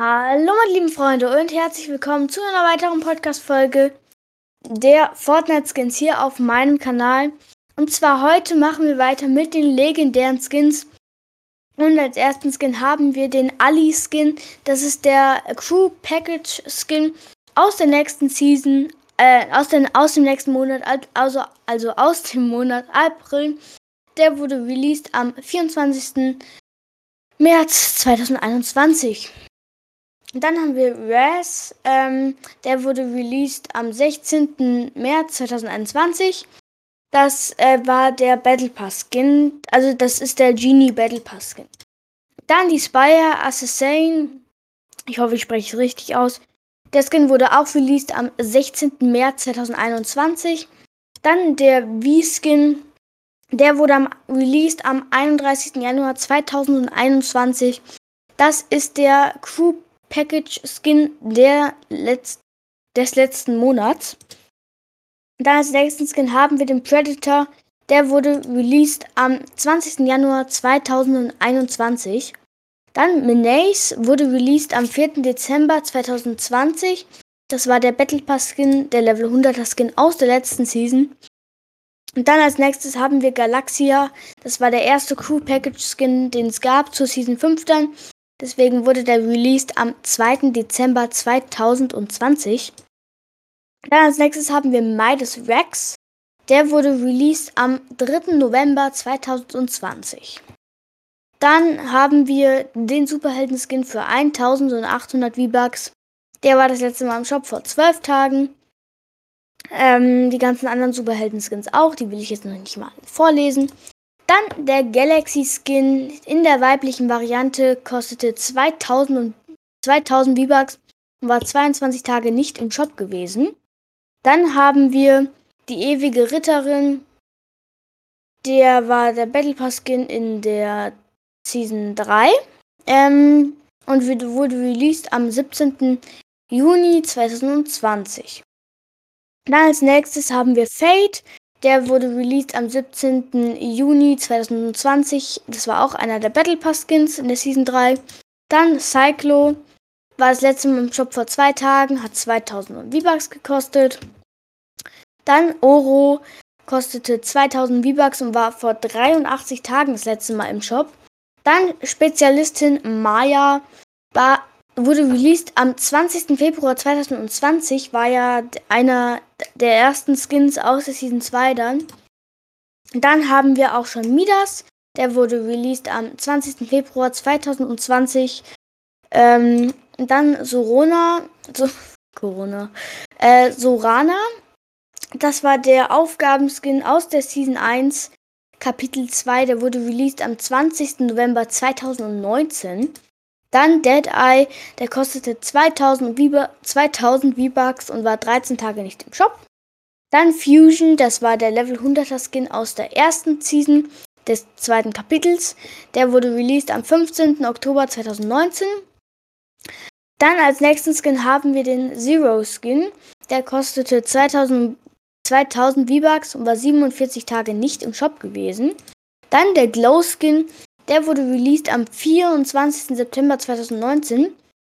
Hallo meine lieben Freunde und herzlich willkommen zu einer weiteren Podcast-Folge der Fortnite-Skins hier auf meinem Kanal. Und zwar heute machen wir weiter mit den legendären Skins. Und als ersten Skin haben wir den Ali-Skin. Das ist der Crew Package Skin aus der nächsten Season, äh, aus, den, aus dem nächsten Monat, also, also aus dem Monat April. Der wurde released am 24. März 2021. Dann haben wir Raz, ähm, der wurde released am 16. März 2021. Das äh, war der Battle Pass Skin, also das ist der Genie Battle Pass Skin. Dann die Spire Assassin, ich hoffe, ich spreche es richtig aus. Der Skin wurde auch released am 16. März 2021. Dann der V-Skin, der wurde am, released am 31. Januar 2021. Das ist der Crew Package Skin der Letz des letzten Monats. Dann als nächsten Skin haben wir den Predator. Der wurde released am 20. Januar 2021. Dann Menace wurde released am 4. Dezember 2020. Das war der Battle Pass Skin, der Level 100er Skin aus der letzten Season. Und dann als nächstes haben wir Galaxia. Das war der erste Crew Package Skin, den es gab zur Season 5 dann. Deswegen wurde der released am 2. Dezember 2020. Dann als nächstes haben wir Midas Rex. Der wurde released am 3. November 2020. Dann haben wir den Superhelden-Skin für 1800 V-Bucks. Der war das letzte Mal im Shop vor 12 Tagen. Ähm, die ganzen anderen Superhelden-Skins auch. Die will ich jetzt noch nicht mal vorlesen. Dann der Galaxy Skin in der weiblichen Variante kostete 2000, 2000 V-Bucks und war 22 Tage nicht im Shop gewesen. Dann haben wir die ewige Ritterin. Der war der Battle Pass Skin in der Season 3 ähm, und wurde released am 17. Juni 2020. Dann als nächstes haben wir Fate. Der wurde released am 17. Juni 2020. Das war auch einer der Battle Pass Skins in der Season 3. Dann Cyclo. War das letzte Mal im Shop vor zwei Tagen, hat 2000 V-Bucks gekostet. Dann Oro kostete 2000 V-Bucks und war vor 83 Tagen das letzte Mal im Shop. Dann Spezialistin Maya war wurde released am 20. Februar 2020, war ja einer der ersten Skins aus der Season 2 dann. Dann haben wir auch schon Midas, der wurde released am 20. Februar 2020. Ähm, dann Sorona, so, Corona, äh, Sorana, das war der Aufgabenskin aus der Season 1, Kapitel 2, der wurde released am 20. November 2019. Dann Deadeye, der kostete 2000 V-Bucks und war 13 Tage nicht im Shop. Dann Fusion, das war der Level 100er Skin aus der ersten Season des zweiten Kapitels. Der wurde released am 15. Oktober 2019. Dann als nächsten Skin haben wir den Zero Skin. Der kostete 2000, 2000 V-Bucks und war 47 Tage nicht im Shop gewesen. Dann der Glow Skin. Der wurde released am 24. September 2019.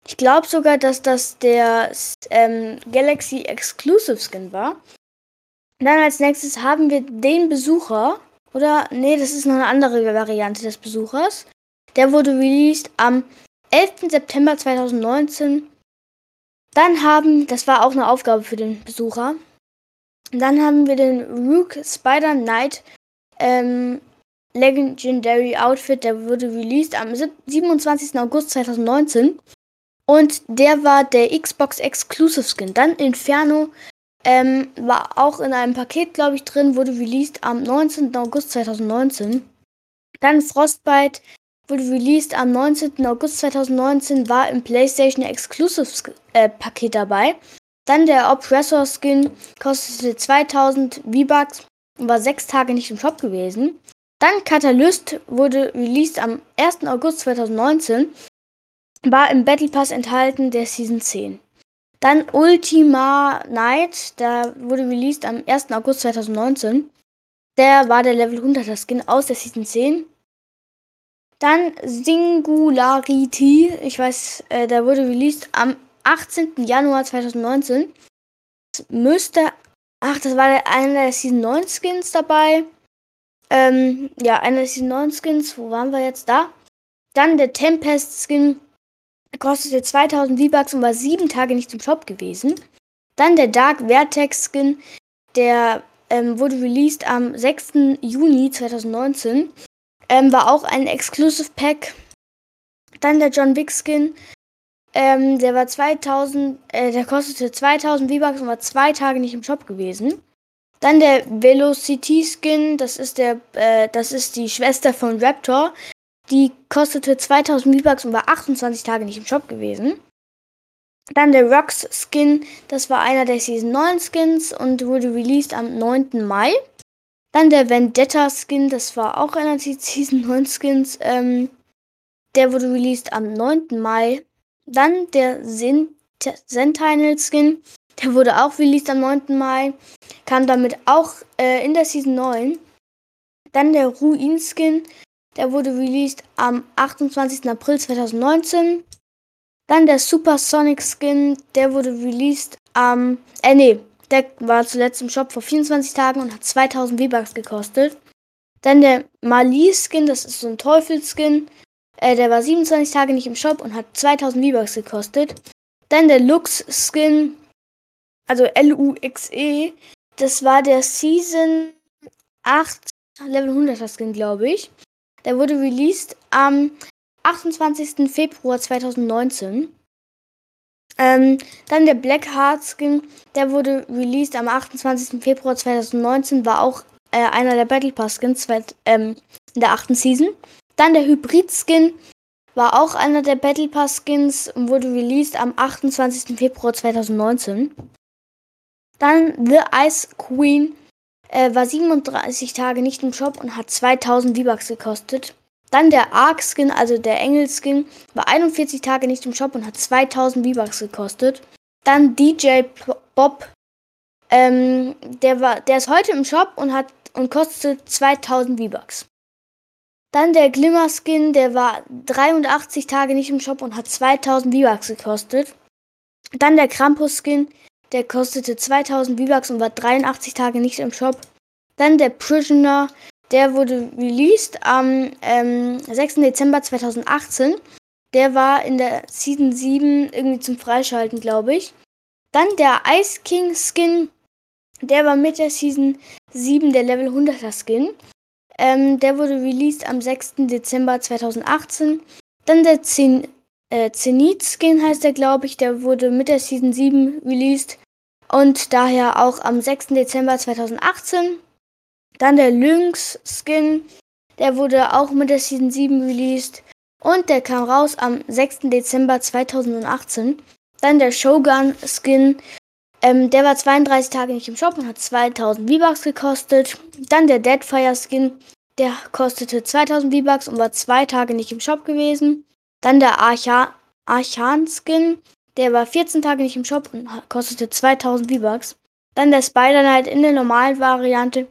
Ich glaube sogar, dass das der ähm, Galaxy Exclusive Skin war. Dann als nächstes haben wir den Besucher. Oder, nee, das ist noch eine andere Variante des Besuchers. Der wurde released am 11. September 2019. Dann haben, das war auch eine Aufgabe für den Besucher. Dann haben wir den Rook Spider Knight ähm, Legendary Outfit, der wurde released am 27. August 2019. Und der war der Xbox Exclusive Skin. Dann Inferno ähm, war auch in einem Paket, glaube ich, drin, wurde released am 19. August 2019. Dann Frostbite wurde released am 19. August 2019, war im PlayStation Exclusive äh, Paket dabei. Dann der Oppressor Skin kostete 2000 V-Bucks und war sechs Tage nicht im Shop gewesen. Dann Catalyst wurde released am 1. August 2019, war im Battle Pass enthalten der Season 10. Dann Ultima Night, der wurde released am 1. August 2019. Der war der Level 100er Skin aus der Season 10. Dann Singularity, ich weiß, äh, der wurde released am 18. Januar 2019. Das müsste, ach, das war einer der Season 9 Skins dabei. Ähm, ja, einer Season 9 Skins, wo waren wir jetzt da? Dann der Tempest Skin, kostete 2000 V-Bucks und war sieben Tage nicht im Shop gewesen. Dann der Dark Vertex Skin, der ähm, wurde released am 6. Juni 2019. Ähm, war auch ein Exclusive Pack. Dann der John Wick Skin. Ähm, der war 2000, äh, der kostete 2000 V-Bucks und war zwei Tage nicht im Shop gewesen. Dann der Velocity Skin, das ist der, äh, das ist die Schwester von Raptor. Die kostete 2000 V-Bucks und war 28 Tage nicht im Shop gewesen. Dann der Rocks Skin, das war einer der Season 9 Skins und wurde released am 9. Mai. Dann der Vendetta Skin, das war auch einer der Season 9 Skins. Ähm, der wurde released am 9. Mai. Dann der Sentinel Skin, der wurde auch released am 9. Mai. Kam damit auch äh, in der Season 9. Dann der Ruin Skin, der wurde released am 28. April 2019. Dann der Supersonic Skin, der wurde released am, äh nee, der war zuletzt im Shop vor 24 Tagen und hat 2000 V-Bucks gekostet. Dann der Mali Skin, das ist so ein Teufelskin, äh, der war 27 Tage nicht im Shop und hat 2000 V-Bucks gekostet. Dann der Lux Skin, also L-U-X-E, das war der Season 8 Level 100er Skin, glaube ich. Der wurde released am 28. Februar 2019. Ähm, dann der Black Heart Skin, der wurde released am 28. Februar 2019, war auch äh, einer der Battle Pass Skins ähm, in der achten Season. Dann der Hybrid Skin war auch einer der Battle Pass Skins und wurde released am 28. Februar 2019. Dann The Ice Queen äh, war 37 Tage nicht im Shop und hat 2000 V-Bucks gekostet. Dann der Arc Skin, also der Engel Skin, war 41 Tage nicht im Shop und hat 2000 V-Bucks gekostet. Dann DJ Bob, ähm, der war, der ist heute im Shop und hat und kostet 2000 V-Bucks. Dann der Glimmer Skin, der war 83 Tage nicht im Shop und hat 2000 V-Bucks gekostet. Dann der Krampus Skin, der kostete 2000 V-Bucks und war 83 Tage nicht im Shop. Dann der Prisoner, der wurde released am ähm, 6. Dezember 2018. Der war in der Season 7 irgendwie zum Freischalten, glaube ich. Dann der Ice King Skin. Der war mit der Season 7 der Level 100er Skin. Ähm, der wurde released am 6. Dezember 2018. Dann der Zen äh, Zenith Skin heißt der, glaube ich. Der wurde mit der Season 7 released und daher auch am 6. Dezember 2018. Dann der Lynx Skin, der wurde auch mit der Season 7 released und der kam raus am 6. Dezember 2018. Dann der Shogun Skin, ähm, der war 32 Tage nicht im Shop und hat 2000 V-Bucks gekostet. Dann der Deadfire Skin, der kostete 2000 V-Bucks und war zwei Tage nicht im Shop gewesen. Dann der Archa Archan Skin, der war 14 Tage nicht im Shop und kostete 2000 V-Bucks. Dann der Spider Knight in der normalen Variante.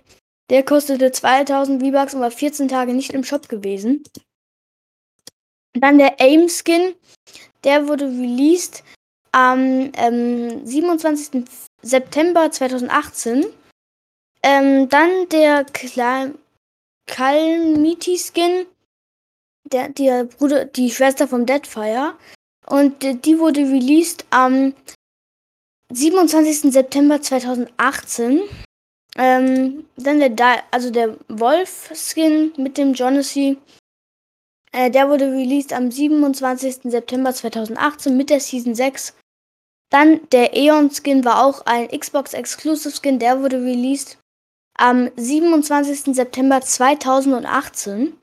Der kostete 2000 V-Bucks und war 14 Tage nicht im Shop gewesen. Dann der Aim Skin. Der wurde released am ähm, 27. September 2018. Ähm, dann der Calmity Skin. Der, der Bruder, die Schwester vom Deadfire. Und die wurde released am 27. September 2018. Ähm, dann der, Di also der Wolf-Skin mit dem Jonassy. Äh, der wurde released am 27. September 2018 mit der Season 6. Dann der Aeon-Skin war auch ein Xbox-Exclusive-Skin. Der wurde released am 27. September 2018.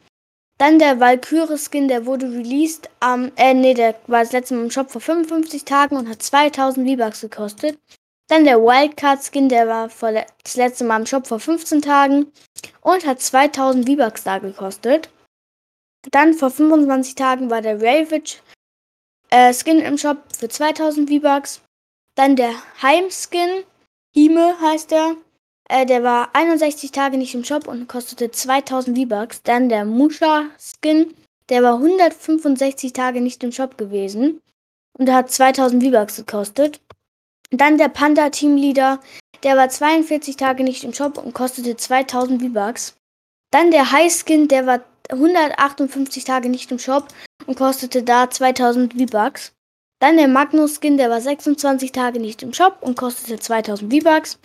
Dann der Valkyrie-Skin, der wurde released am, äh, nee, der war das letzte Mal im Shop vor 55 Tagen und hat 2000 V-Bucks gekostet. Dann der Wildcard-Skin, der war vor das letzte Mal im Shop vor 15 Tagen und hat 2000 V-Bucks da gekostet. Dann vor 25 Tagen war der Ravage äh, Skin im Shop für 2000 V-Bucks. Dann der Heim-Skin, Hime heißt er, äh, der war 61 Tage nicht im Shop und kostete 2000 V-Bucks. Dann der Musha Skin. der war 165 Tage nicht im Shop gewesen und hat 2000 V-Bucks gekostet. Dann der Panda Teamleader, der war 42 Tage nicht im Shop und kostete 2000 V-Bucks. Dann der High Skin, der war 158 Tage nicht im Shop und kostete da 2000 V-Bucks. Dann der Magnus Skin, der war 26 Tage nicht im Shop und kostete 2000 V-Bucks.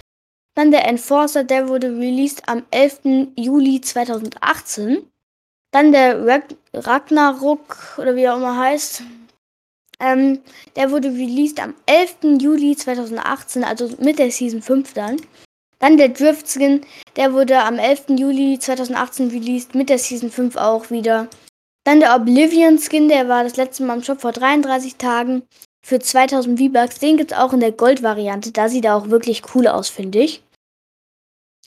Dann der Enforcer, der wurde released am 11. Juli 2018. Dann der Rag Ragnarok, oder wie er auch immer heißt. Ähm, der wurde released am 11. Juli 2018, also mit der Season 5 dann. Dann der Drift Skin, der wurde am 11. Juli 2018 released, mit der Season 5 auch wieder. Dann der Oblivion Skin, der war das letzte Mal im Shop vor 33 Tagen für 2000 V-Bucks. Den gibt es auch in der Gold-Variante. Da sieht er auch wirklich cool aus, finde ich.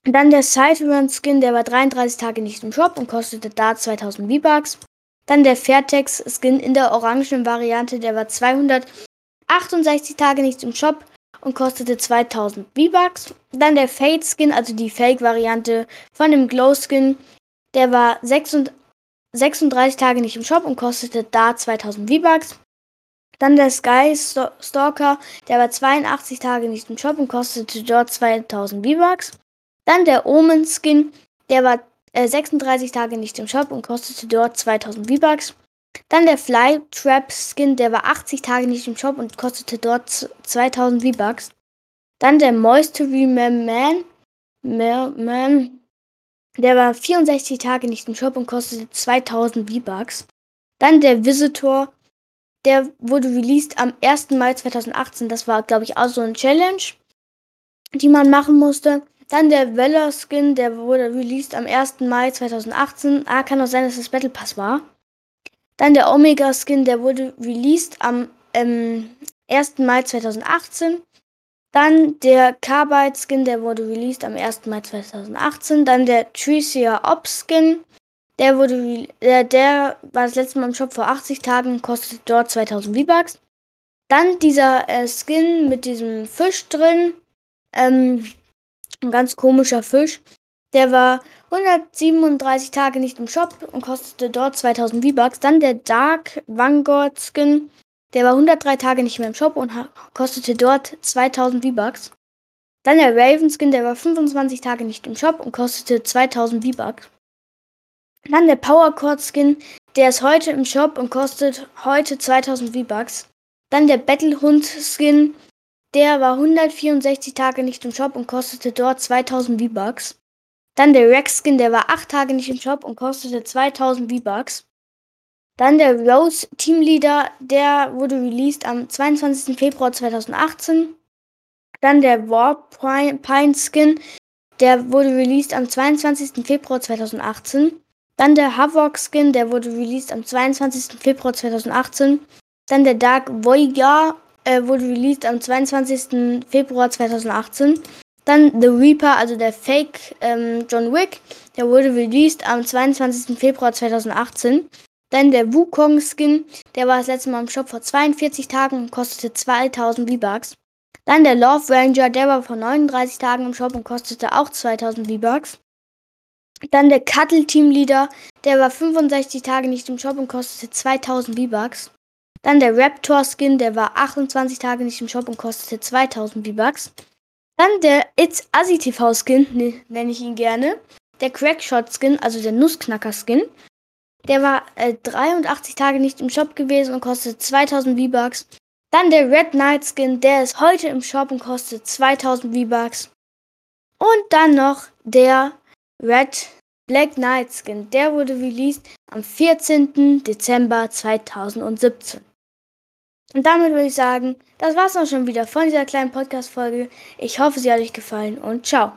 Dann der Cypheron Skin, der war 33 Tage nicht im Shop und kostete da 2000 V-Bucks. Dann der Fairtex Skin in der orangen Variante, der war 268 Tage nicht im Shop und kostete 2000 V-Bucks. Dann der Fade Skin, also die Fake-Variante von dem Glow Skin, der war 36 36 Tage nicht im Shop und kostete da 2000 V-Bucks. Dann der Sky Stalker, der war 82 Tage nicht im Shop und kostete dort 2000 V-Bucks. Dann der Omen Skin, der war äh, 36 Tage nicht im Shop und kostete dort 2000 V-Bucks. Dann der Fly Trap Skin, der war 80 Tage nicht im Shop und kostete dort 2000 V-Bucks. Dann der Moistery Man, Man, Man der war 64 Tage nicht im Shop und kostete 2000 V-Bucks. Dann der Visitor, der wurde released am 1. Mai 2018. Das war, glaube ich, auch so eine Challenge, die man machen musste. Dann der Weller Skin, der wurde released am 1. Mai 2018. Ah, kann auch sein, dass das Battle Pass war. Dann der Omega Skin, der wurde released am ähm, 1. Mai 2018. Dann der Carbide Skin, der wurde released am 1. Mai 2018. Dann der Tricia Op Skin, der wurde der, der war das letzte Mal im Shop vor 80 Tagen, kostet dort 2000 V-Bucks. Dann dieser äh, Skin mit diesem Fisch drin, ähm, ein ganz komischer Fisch. Der war 137 Tage nicht im Shop und kostete dort 2000 V-Bucks. Dann der Dark Vanguard Skin, der war 103 Tage nicht mehr im Shop und kostete dort 2000 V-Bucks. Dann der Raven Skin, der war 25 Tage nicht im Shop und kostete 2000 V-Bucks. Dann der Power Cord Skin, der ist heute im Shop und kostet heute 2000 V-Bucks. Dann der Battlehund Skin, der war 164 Tage nicht im Shop und kostete dort 2000 V-Bucks. Dann der Rex Skin, der war 8 Tage nicht im Shop und kostete 2000 V-Bucks. Dann der Rose Teamleader, der wurde released am 22. Februar 2018. Dann der War Pine Skin, der wurde released am 22. Februar 2018. Dann der Havok Skin, der wurde released am 22. Februar 2018. Dann der Dark Voyager äh, wurde released am 22. Februar 2018. Dann The Reaper, also der Fake ähm, John Wick, der wurde released am 22. Februar 2018. Dann der Wukong-Skin, der war das letzte Mal im Shop vor 42 Tagen und kostete 2000 V-Bucks. Dann der Love Ranger, der war vor 39 Tagen im Shop und kostete auch 2000 V-Bucks. Dann der Cuddle Team Leader, der war 65 Tage nicht im Shop und kostete 2000 V-Bucks. Dann der Raptor Skin, der war 28 Tage nicht im Shop und kostete 2000 V-Bucks. Dann der It's Assi TV Skin, ne, nenne ich ihn gerne. Der Crackshot Skin, also der Nussknacker Skin. Der war äh, 83 Tage nicht im Shop gewesen und kostet 2000 V-Bucks. Dann der Red Knight Skin, der ist heute im Shop und kostet 2000 V-Bucks. Und dann noch der Red Black Knight Skin, der wurde released am 14. Dezember 2017. Und damit würde ich sagen, das war's auch schon wieder von dieser kleinen Podcast-Folge. Ich hoffe, sie hat euch gefallen und ciao.